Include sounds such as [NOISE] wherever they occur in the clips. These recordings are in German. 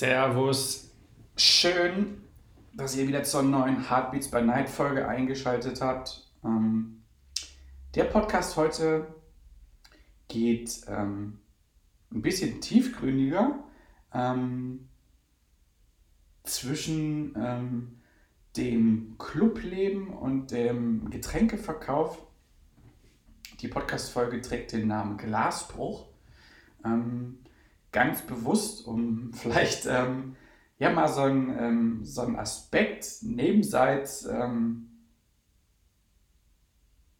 Servus. Schön, dass ihr wieder zur neuen Heartbeats by Night Folge eingeschaltet habt. Ähm, der Podcast heute geht ähm, ein bisschen tiefgründiger ähm, zwischen ähm, dem Clubleben und dem Getränkeverkauf. Die Podcast-Folge trägt den Namen Glasbruch. Ähm, ganz bewusst, um [LAUGHS] vielleicht ähm, ja mal so einen, ähm, so einen Aspekt nebenseits ähm,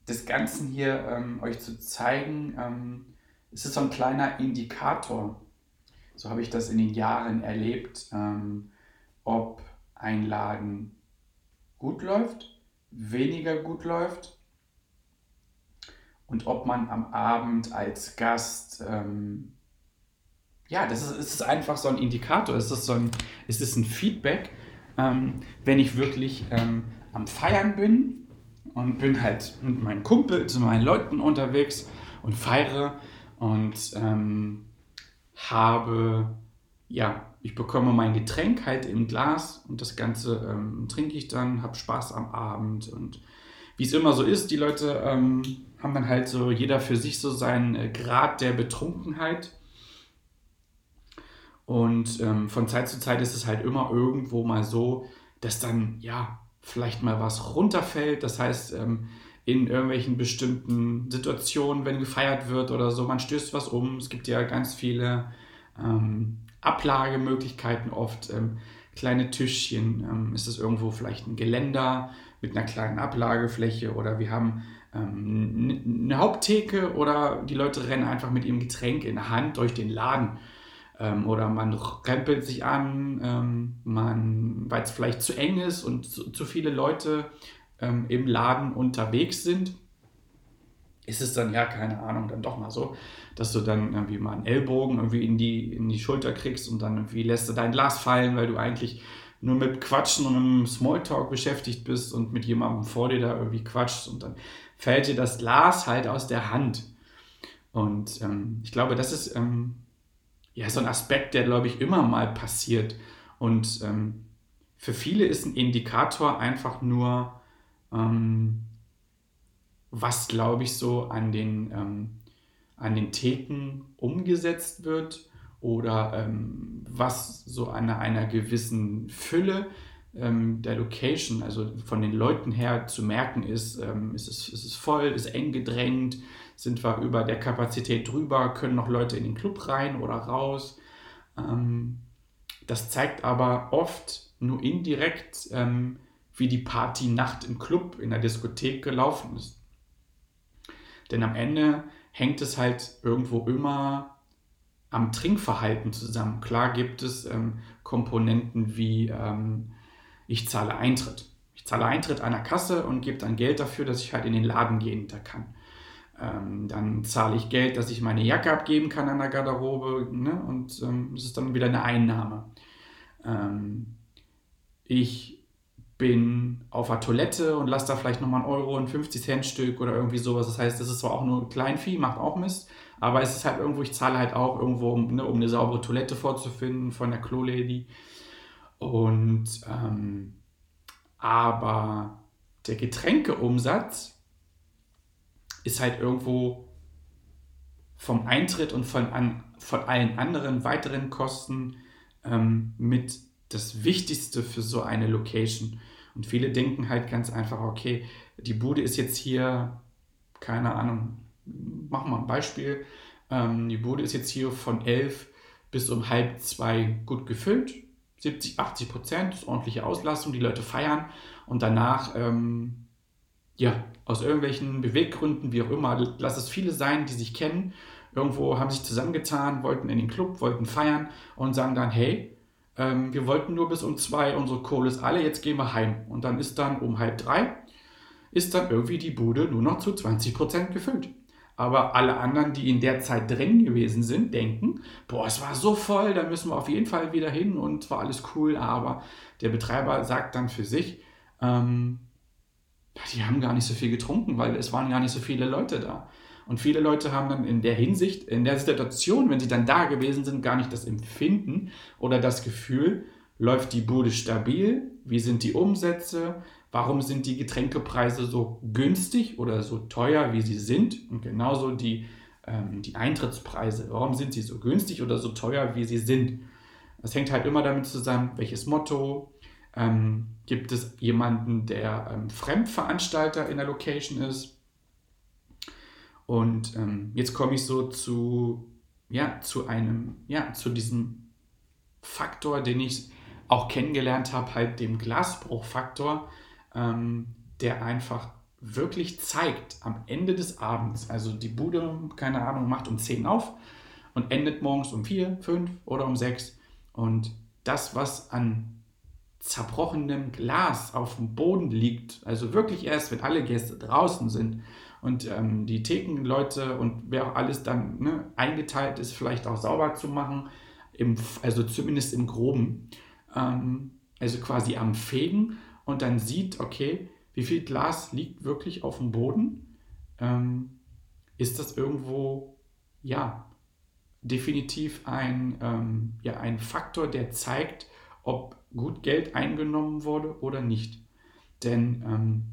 des Ganzen hier ähm, euch zu zeigen. Ähm, es ist so ein kleiner Indikator, so habe ich das in den Jahren erlebt, ob ein Laden gut läuft, weniger gut läuft und ob man am Abend als Gast ähm, ja, das ist, ist einfach so ein Indikator, es ist, so ein, es ein Feedback, ähm, wenn ich wirklich ähm, am Feiern bin und bin halt mit meinen Kumpels, mit meinen Leuten unterwegs und feiere und ähm, habe, ja, ich bekomme mein Getränk halt im Glas und das Ganze ähm, trinke ich dann, habe Spaß am Abend und wie es immer so ist, die Leute ähm, haben dann halt so jeder für sich so seinen äh, Grad der Betrunkenheit und ähm, von Zeit zu Zeit ist es halt immer irgendwo mal so, dass dann ja vielleicht mal was runterfällt. Das heißt, ähm, in irgendwelchen bestimmten Situationen, wenn gefeiert wird oder so, man stößt was um. Es gibt ja ganz viele ähm, Ablagemöglichkeiten oft. Ähm, kleine Tischchen, ähm, ist es irgendwo vielleicht ein Geländer mit einer kleinen Ablagefläche oder wir haben ähm, eine Haupttheke oder die Leute rennen einfach mit ihrem Getränk in der Hand durch den Laden ähm, oder man rempelt sich an, ähm, weil es vielleicht zu eng ist und zu, zu viele Leute ähm, im Laden unterwegs sind, ist es dann ja, keine Ahnung, dann doch mal so, dass du dann irgendwie mal einen Ellbogen irgendwie in die, in die Schulter kriegst und dann irgendwie lässt du dein Glas fallen, weil du eigentlich nur mit Quatschen und einem Smalltalk beschäftigt bist und mit jemandem vor dir da irgendwie quatschst und dann fällt dir das Glas halt aus der Hand. Und ähm, ich glaube, das ist ähm, ja, so ein Aspekt, der, glaube ich, immer mal passiert. Und ähm, für viele ist ein Indikator einfach nur, ähm, was, glaube ich, so an den, ähm, an den Theken umgesetzt wird oder ähm, was so an einer gewissen Fülle ähm, der Location, also von den Leuten her zu merken ist, ähm, ist, es, ist es voll, ist eng gedrängt, sind wir über der Kapazität drüber, können noch Leute in den Club rein oder raus. Ähm, das zeigt aber oft nur indirekt, ähm, wie die Partynacht im Club, in der Diskothek gelaufen ist. Denn am Ende hängt es halt irgendwo immer am Trinkverhalten zusammen. Klar gibt es ähm, Komponenten wie ähm, ich zahle Eintritt. Ich zahle Eintritt der Kasse und gebe dann Geld dafür, dass ich halt in den Laden gehen kann. Ähm, dann zahle ich Geld, dass ich meine Jacke abgeben kann an der Garderobe ne? und ähm, es ist dann wieder eine Einnahme. Ähm, ich bin auf der Toilette und lasse da vielleicht nochmal einen Euro, ein 50 Cent Stück oder irgendwie sowas. Das heißt, das ist zwar auch nur Kleinvieh, macht auch Mist, aber es ist halt irgendwo, ich zahle halt auch irgendwo, um, ne, um eine saubere Toilette vorzufinden von der Klo-Lady. Und ähm, aber der Getränkeumsatz ist halt irgendwo vom Eintritt und von, an, von allen anderen weiteren Kosten ähm, mit das Wichtigste für so eine Location. Und viele denken halt ganz einfach, okay, die Bude ist jetzt hier, keine Ahnung, machen wir ein Beispiel. Ähm, die Bude ist jetzt hier von elf bis um halb zwei gut gefüllt. 70, 80 Prozent, ist ordentliche Auslastung, die Leute feiern und danach ähm, ja, aus irgendwelchen Beweggründen, wie auch immer, lass es viele sein, die sich kennen, irgendwo haben sich zusammengetan, wollten in den Club, wollten feiern und sagen dann, hey, ähm, wir wollten nur bis um zwei, unsere Kohle ist alle, jetzt gehen wir heim. Und dann ist dann um halb drei, ist dann irgendwie die Bude nur noch zu 20% gefüllt. Aber alle anderen, die in der Zeit drin gewesen sind, denken, boah, es war so voll, da müssen wir auf jeden Fall wieder hin und war alles cool. Aber der Betreiber sagt dann für sich, ähm, die haben gar nicht so viel getrunken, weil es waren gar nicht so viele Leute da. Und viele Leute haben dann in der Hinsicht, in der Situation, wenn sie dann da gewesen sind, gar nicht das Empfinden oder das Gefühl, läuft die Bude stabil, wie sind die Umsätze, Warum sind die Getränkepreise so günstig oder so teuer, wie sie sind? Und genauso die, ähm, die Eintrittspreise. Warum sind sie so günstig oder so teuer, wie sie sind? Das hängt halt immer damit zusammen, welches Motto. Ähm, gibt es jemanden, der ähm, Fremdveranstalter in der Location ist? Und ähm, jetzt komme ich so zu, ja, zu einem, ja, zu diesem Faktor, den ich auch kennengelernt habe, halt dem Glasbruchfaktor ähm, der einfach wirklich zeigt am Ende des Abends, also die Bude, keine Ahnung, macht um 10 auf und endet morgens um 4, 5 oder um 6 und das, was an zerbrochenem Glas auf dem Boden liegt, also wirklich erst, wenn alle Gäste draußen sind und ähm, die Thekenleute und wer auch alles dann ne, eingeteilt ist, vielleicht auch sauber zu machen, im, also zumindest im Groben, ähm, also quasi am Fegen und dann sieht, okay, wie viel Glas liegt wirklich auf dem Boden, ähm, ist das irgendwo, ja, definitiv ein, ähm, ja, ein Faktor, der zeigt, ob gut Geld eingenommen wurde oder nicht. Denn ähm,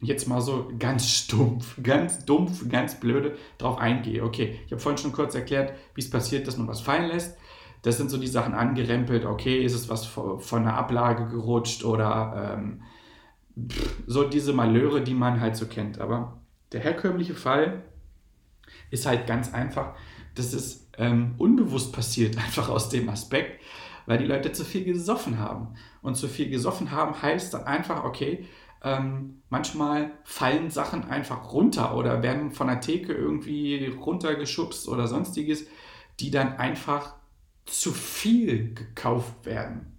jetzt mal so ganz stumpf, [LAUGHS] ganz dumpf, ganz blöde drauf eingehe. Okay, ich habe vorhin schon kurz erklärt, wie es passiert, dass man was fallen lässt. Das sind so die Sachen angerempelt, okay, ist es was von der Ablage gerutscht oder ähm, so diese Malheure, die man halt so kennt. Aber der herkömmliche Fall ist halt ganz einfach, dass es ähm, unbewusst passiert, [LAUGHS] einfach aus dem Aspekt, weil die Leute zu viel gesoffen haben. Und zu viel gesoffen haben heißt dann einfach, okay, ähm, manchmal fallen Sachen einfach runter oder werden von der Theke irgendwie runtergeschubst oder sonstiges, die dann einfach zu viel gekauft werden.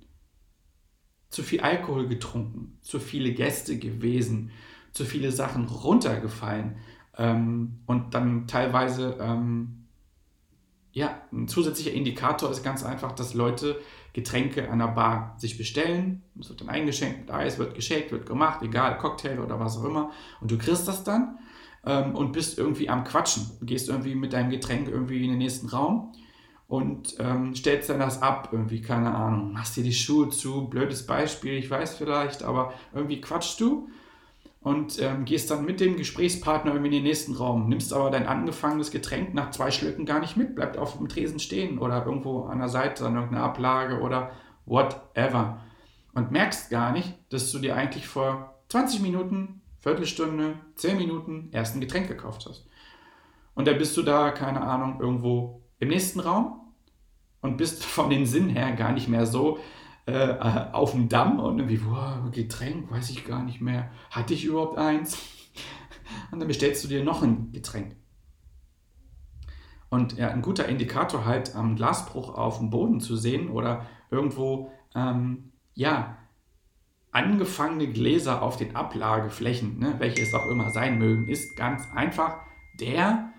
Zu viel Alkohol getrunken, zu viele Gäste gewesen, zu viele Sachen runtergefallen ähm, und dann teilweise, ähm, ja, ein zusätzlicher Indikator ist ganz einfach, dass Leute Getränke an der Bar sich bestellen. Es wird dann eingeschenkt mit Eis, wird geschenkt, wird gemacht, egal, Cocktail oder was auch immer. Und du kriegst das dann ähm, und bist irgendwie am Quatschen. Du gehst irgendwie mit deinem Getränk irgendwie in den nächsten Raum und ähm, stellst dann das ab, irgendwie, keine Ahnung, machst dir die Schuhe zu, blödes Beispiel, ich weiß vielleicht, aber irgendwie quatschst du und ähm, gehst dann mit dem Gesprächspartner irgendwie in den nächsten Raum, nimmst aber dein angefangenes Getränk nach zwei Schlücken gar nicht mit, bleibt auf dem Tresen stehen oder irgendwo an der Seite an irgendeiner Ablage oder whatever. Und merkst gar nicht, dass du dir eigentlich vor 20 Minuten, Viertelstunde, 10 Minuten erst ein Getränk gekauft hast. Und dann bist du da, keine Ahnung, irgendwo im nächsten Raum und bist [LAUGHS] von den Sinn her gar nicht mehr so äh, auf dem Damm und irgendwie, boah, Getränk, weiß ich gar nicht mehr. Hatte ich überhaupt eins? [LAUGHS] Und dann bestellst du dir noch ein Getränk. Und ja, ein guter Indikator halt am Glasbruch auf dem Boden zu sehen oder irgendwo, ähm, ja, angefangene Gläser auf den Ablageflächen, ne, welche es auch immer sein mögen, ist ganz einfach der,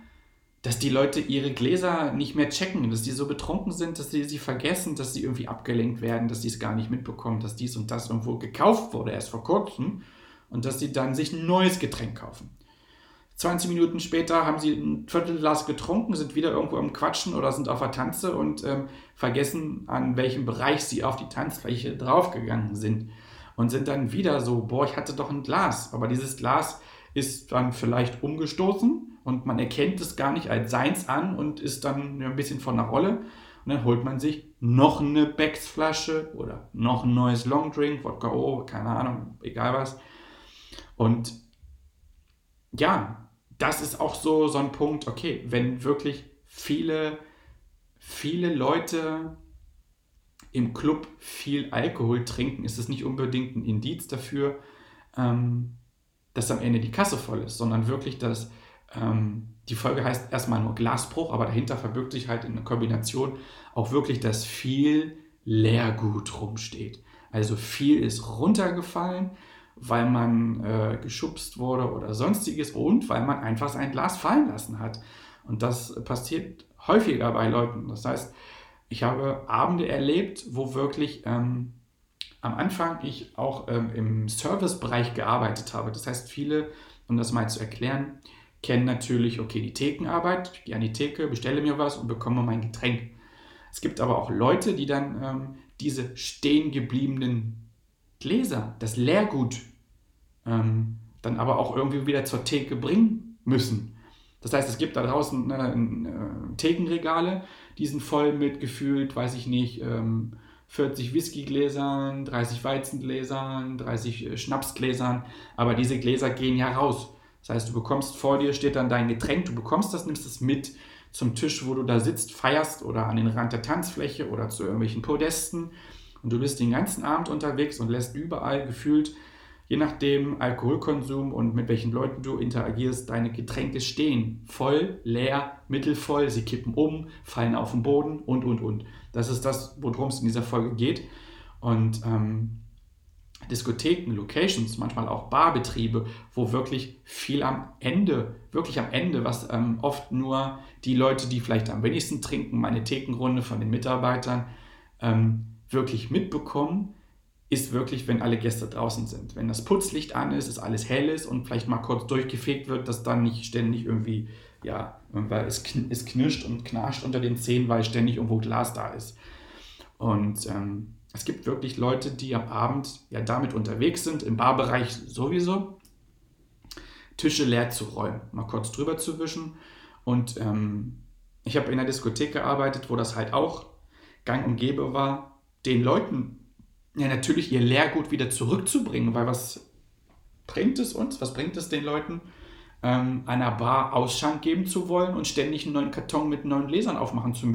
dass die Leute ihre Gläser nicht mehr checken, dass die so betrunken sind, dass sie sie vergessen, dass sie irgendwie abgelenkt werden, dass sie es gar nicht mitbekommen, dass dies und das irgendwo gekauft wurde, erst vor kurzem, und dass sie dann sich ein neues Getränk kaufen. 20 Minuten später haben sie ein Viertelglas getrunken, sind wieder irgendwo am Quatschen oder sind auf der Tanze und ähm, vergessen, an welchem Bereich sie auf die Tanzfläche draufgegangen sind. Und sind dann wieder so, boah, ich hatte doch ein Glas, aber dieses Glas ist dann vielleicht umgestoßen und man erkennt es gar nicht als seins an und ist dann ein bisschen von der Rolle. Und dann holt man sich noch eine Becks-Flasche oder noch ein neues Longdrink, Wodka O, keine Ahnung, egal was. Und ja, das ist auch so, so ein Punkt, okay, wenn wirklich viele, viele Leute im Club viel Alkohol trinken, ist es nicht unbedingt ein Indiz dafür, ähm, dass am Ende die Kasse voll ist, sondern wirklich, dass ähm, die Folge heißt erstmal nur Glasbruch, aber dahinter verbirgt sich halt in der Kombination auch wirklich, dass viel Leergut rumsteht. Also viel ist runtergefallen, weil man äh, geschubst wurde oder sonstiges und weil man einfach sein Glas fallen lassen hat. Und das passiert häufiger bei Leuten. Das heißt, ich habe Abende erlebt, wo wirklich ähm, am Anfang ich auch ähm, im Servicebereich gearbeitet habe. Das heißt, viele, um das mal zu erklären, kennen natürlich, okay, die Thekenarbeit. Ich gehe an die Theke, bestelle mir was und bekomme mein Getränk. Es gibt aber auch Leute, die dann ähm, diese stehen gebliebenen Gläser, das Leergut, ähm, dann aber auch irgendwie wieder zur Theke bringen müssen. Das heißt, es gibt da draußen äh, äh, Thekenregale, die sind voll mit gefühlt, weiß ich nicht, ähm, 40 Whiskygläsern, 30 Weizengläsern, 30 äh, Schnapsgläsern, aber diese Gläser gehen ja raus. Das heißt, du bekommst vor dir, steht dann dein Getränk, du bekommst das, nimmst es mit zum Tisch, wo du da sitzt, feierst oder an den Rand der Tanzfläche oder zu irgendwelchen Podesten. Und du bist den ganzen Abend unterwegs und lässt überall gefühlt, je nachdem Alkoholkonsum und mit welchen Leuten du interagierst, deine Getränke stehen. Voll, leer, mittelvoll, sie kippen um, fallen auf den Boden und, und, und. Das ist das, worum es in dieser Folge geht. Und ähm, Diskotheken, Locations, manchmal auch Barbetriebe, wo wirklich viel am Ende, wirklich am Ende, was ähm, oft nur die Leute, die vielleicht am wenigsten trinken, meine Thekenrunde von den Mitarbeitern, ähm, wirklich mitbekommen, ist wirklich, wenn alle Gäste draußen sind. Wenn das Putzlicht an ist, es alles hell ist und vielleicht mal kurz durchgefegt wird, dass dann nicht ständig irgendwie, ja, weil es, es knirscht und knarscht unter den Zähnen, weil ständig irgendwo Glas da ist. Und ähm, es gibt wirklich Leute, die am Abend ja damit unterwegs sind, im Barbereich sowieso, Tische leer zu räumen, mal kurz drüber zu wischen. Und ähm, ich habe in der Diskothek gearbeitet, wo das halt auch gang und gäbe war, den Leuten ja natürlich ihr Leergut wieder zurückzubringen, weil was bringt es uns, was bringt es den Leuten, ähm, einer Bar Ausschank geben zu wollen und ständig einen neuen Karton mit neuen Gläsern aufmachen zu,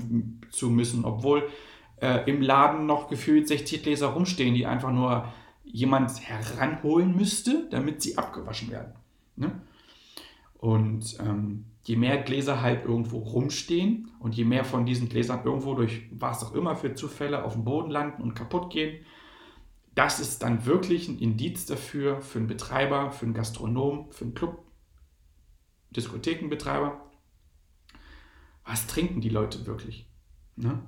zu müssen, obwohl äh, im Laden noch gefühlt 60 Gläser rumstehen, die einfach nur jemand heranholen müsste, damit sie abgewaschen werden. Ne? Und ähm, je mehr Gläser halt irgendwo rumstehen und je mehr von diesen Gläsern irgendwo durch was auch immer für Zufälle auf dem Boden landen und kaputt gehen, das ist dann wirklich ein Indiz dafür, für einen Betreiber, für einen Gastronom, für einen Club, Diskothekenbetreiber. Was trinken die Leute wirklich? Ne?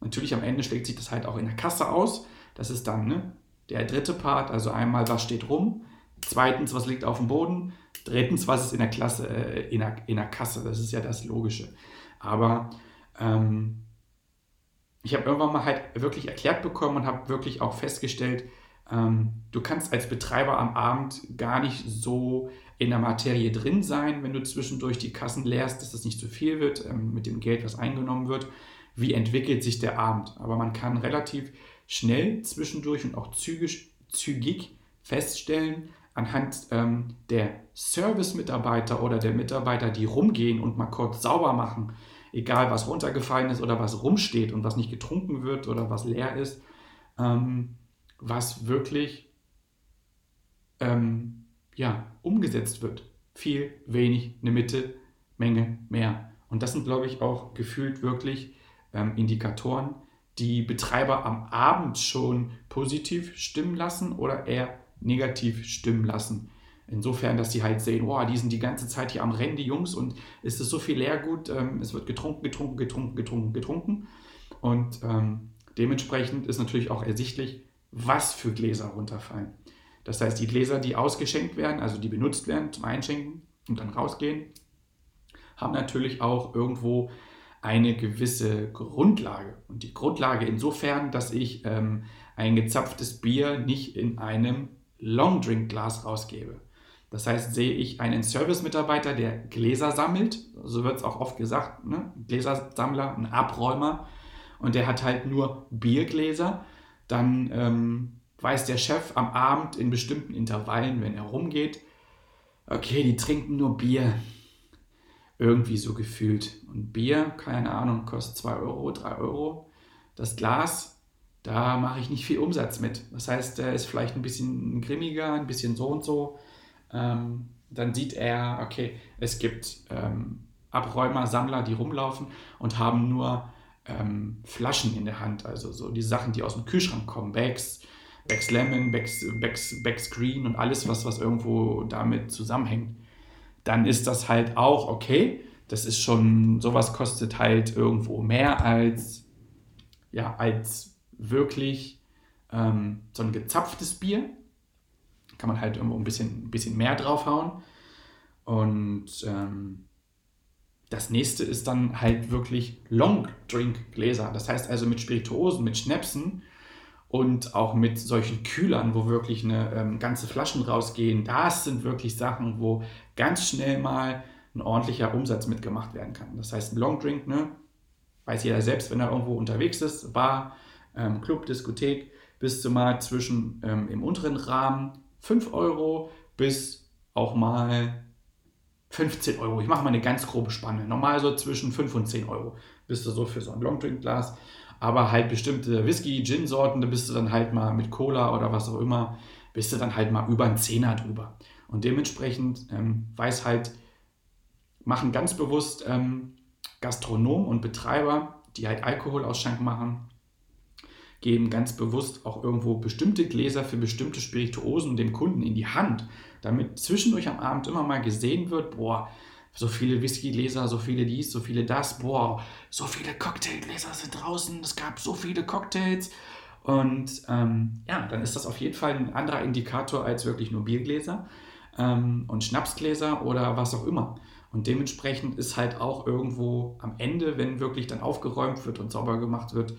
Natürlich am Ende schlägt sich das halt auch in der Kasse aus. Das ist dann ne, der dritte Part. Also einmal, was steht rum. Zweitens, was liegt auf dem Boden. Drittens, was ist in der, Klasse, äh, in der, in der Kasse. Das ist ja das Logische. Aber ähm, ich habe irgendwann mal halt wirklich erklärt bekommen und habe wirklich auch festgestellt, ähm, du kannst als Betreiber am Abend gar nicht so in der Materie drin sein, wenn du zwischendurch die Kassen leerst, dass das nicht zu viel wird ähm, mit dem Geld, was eingenommen wird wie entwickelt sich der Abend. Aber man kann relativ schnell zwischendurch und auch zügig, zügig feststellen, anhand ähm, der Service-Mitarbeiter oder der Mitarbeiter, die rumgehen und mal kurz sauber machen, egal was runtergefallen ist oder was rumsteht und was nicht getrunken wird oder was leer ist, ähm, was wirklich ähm, ja, umgesetzt wird. Viel, wenig, eine Mitte, Menge, mehr. Und das sind, glaube ich, auch gefühlt wirklich ähm, Indikatoren, die Betreiber am Abend schon positiv stimmen lassen oder eher negativ stimmen lassen. Insofern, dass sie halt sehen, wow, die sind die ganze Zeit hier am Rennen, die Jungs, und es ist so viel Leergut, ähm, es wird getrunken, getrunken, getrunken, getrunken, getrunken. Und ähm, dementsprechend ist natürlich auch ersichtlich, was für Gläser runterfallen. Das heißt, die Gläser, die ausgeschenkt werden, also die benutzt werden zum Einschenken und dann rausgehen, haben natürlich auch irgendwo eine gewisse Grundlage. Und die Grundlage insofern, dass ich ähm, ein gezapftes Bier nicht in einem Longdrink-Glas rausgebe. Das heißt, sehe ich einen Service-Mitarbeiter, der Gläser sammelt, so wird es auch oft gesagt, ne? Gläsersammler, ein Abräumer, und der hat halt nur Biergläser, dann ähm, weiß der Chef am Abend in bestimmten Intervallen, wenn er rumgeht, okay, die trinken nur Bier, irgendwie so gefühlt. Und Bier, keine Ahnung, kostet 2 Euro, 3 Euro. Das Glas, da mache ich nicht viel Umsatz mit. Das heißt, der ist vielleicht ein bisschen grimmiger, ein bisschen so und so. Ähm, dann sieht er, okay, es gibt ähm, Abräumer, Sammler, die rumlaufen und haben nur ähm, Flaschen in der Hand. Also so die Sachen, die aus dem Kühlschrank kommen. Bags, Bags Lemon, Bags, Bags, Bags Green und alles, was, was irgendwo damit zusammenhängt. Dann ist das halt auch okay. Das ist schon, sowas kostet halt irgendwo mehr als, ja, als wirklich ähm, so ein gezapftes Bier. Kann man halt irgendwo ein bisschen, ein bisschen mehr draufhauen. Und ähm, das nächste ist dann halt wirklich Long Drink Gläser. Das heißt also mit Spirituosen, mit Schnäpsen und auch mit solchen Kühlern, wo wirklich eine ähm, ganze Flaschen rausgehen. Das sind wirklich Sachen, wo ganz schnell mal ein ordentlicher Umsatz mitgemacht werden kann. Das heißt, ein Long Drink, ne, weiß jeder selbst, wenn er irgendwo unterwegs ist, Bar, ähm, Club, Diskothek, bist du mal zwischen ähm, im unteren Rahmen 5 Euro bis auch mal 15 Euro. Ich mache mal eine ganz grobe Spanne. Normal so zwischen 5 und 10 Euro bist du so für so ein Longdrink-Glas. Aber halt bestimmte Whisky, Gin-Sorten, da bist du dann halt mal mit Cola oder was auch immer, bist du dann halt mal über einen Zehner drüber. Und dementsprechend ähm, weiß halt, machen ganz bewusst ähm, Gastronomen und Betreiber, die halt Alkoholausschank machen, geben ganz bewusst auch irgendwo bestimmte Gläser für bestimmte Spirituosen dem Kunden in die Hand, damit zwischendurch am Abend immer mal gesehen wird, boah, so viele Whiskygläser, so viele dies, so viele das, boah, so viele Cocktailgläser sind draußen, es gab so viele Cocktails. Und ähm, ja, dann ist das auf jeden Fall ein anderer Indikator als wirklich nur Biergläser ähm, und Schnapsgläser oder was auch immer. Und dementsprechend ist halt auch irgendwo am Ende, wenn wirklich dann aufgeräumt wird und sauber gemacht wird,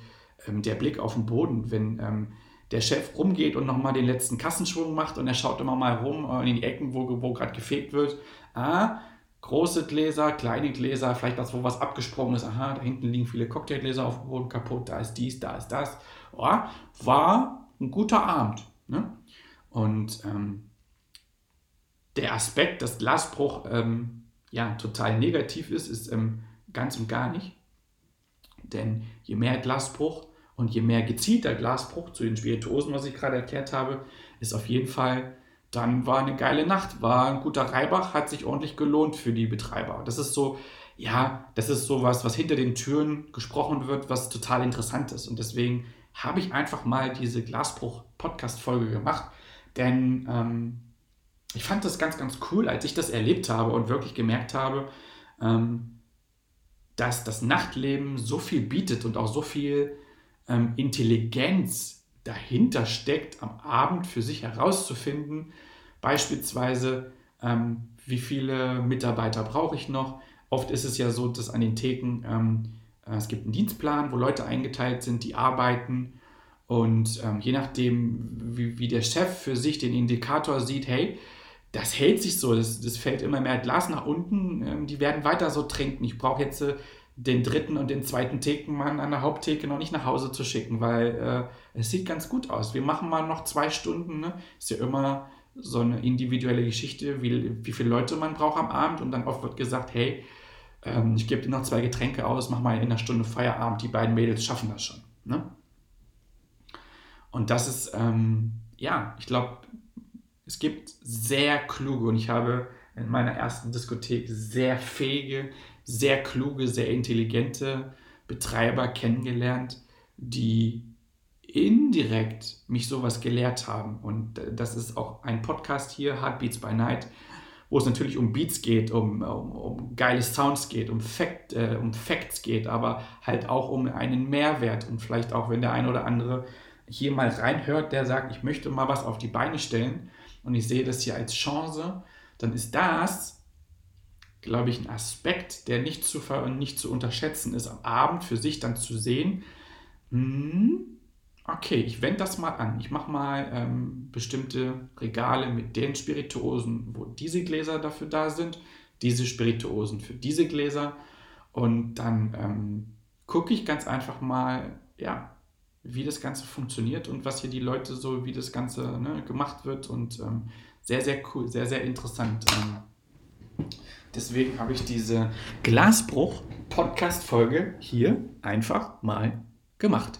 ähm, der Blick auf den Boden, wenn ähm, der Chef rumgeht und nochmal den letzten Kassenschwung macht und er schaut immer mal rum äh, in die Ecken, wo, wo gerade gefegt wird. Ah, große Gläser, kleine Gläser, vielleicht was, wo was abgesprungen ist. Aha, da hinten liegen viele Cocktailgläser auf dem Boden kaputt, da ist dies, da ist das. Oh, war ein guter Abend. Ne? Und ähm, der Aspekt, dass Glasbruch ähm, ja, total negativ ist, ist ähm, ganz und gar nicht. Denn je mehr Glasbruch und je mehr gezielter Glasbruch zu den Spirituosen, was ich gerade erklärt habe, ist auf jeden Fall, dann war eine geile Nacht, war ein guter Reibach, hat sich ordentlich gelohnt für die Betreiber. Das ist so, ja, das ist so was, was hinter den Türen gesprochen wird, was total interessant ist. Und deswegen habe ich einfach mal diese Glasbruch-Podcast-Folge gemacht, denn ähm, ich fand das ganz, ganz cool, als ich das erlebt habe und wirklich gemerkt habe, ähm, dass das Nachtleben so viel bietet und auch so viel ähm, Intelligenz dahinter steckt, am Abend für sich herauszufinden, beispielsweise, ähm, wie viele Mitarbeiter brauche ich noch. Oft ist es ja so, dass an den Theken ähm, äh, es gibt einen Dienstplan, wo Leute eingeteilt sind, die arbeiten. Und ähm, je nachdem, wie, wie der Chef für sich den Indikator sieht, hey, das hält sich so, das, das fällt immer mehr Glas nach unten, ähm, die werden weiter so trinken. Ich brauche jetzt äh, den dritten und den zweiten Thekenmann an der Haupttheke noch nicht nach Hause zu schicken, weil äh, es sieht ganz gut aus. Wir machen mal noch zwei Stunden, ne? ist ja immer so eine individuelle Geschichte, wie, wie viele Leute man braucht am Abend und dann oft wird gesagt, hey, ähm, ich gebe dir noch zwei Getränke aus, mach mal in einer Stunde Feierabend, die beiden Mädels schaffen das schon. Ne? Und das ist, ähm, ja, ich glaube, es gibt sehr kluge und ich habe in meiner ersten Diskothek sehr fähige, sehr kluge, sehr intelligente Betreiber kennengelernt, die indirekt mich sowas gelehrt haben. Und das ist auch ein Podcast hier, Heartbeats by Night, wo es natürlich um Beats geht, um, um, um geile Sounds geht, um, Fact, äh, um Facts geht, aber halt auch um einen Mehrwert und vielleicht auch, wenn der ein oder andere hier mal reinhört, der sagt, ich möchte mal was auf die Beine stellen, und ich sehe das hier als Chance, dann ist das, glaube ich, ein Aspekt, der nicht zu, nicht zu unterschätzen ist, am Abend für sich dann zu sehen, hm, okay, ich wende das mal an. Ich mache mal ähm, bestimmte Regale mit den Spirituosen, wo diese Gläser dafür da sind, diese Spirituosen für diese Gläser. Und dann ähm, gucke ich ganz einfach mal, ja, wie das Ganze funktioniert und was hier die Leute so, wie das Ganze ne, gemacht wird und ähm, sehr, sehr cool, sehr, sehr interessant. Deswegen habe ich diese Glasbruch-Podcast-Folge hier einfach mal gemacht.